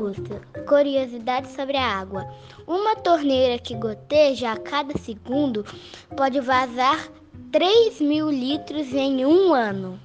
outra. Curiosidade sobre a água. Uma torneira que goteja a cada segundo pode vazar 3 mil litros em um ano.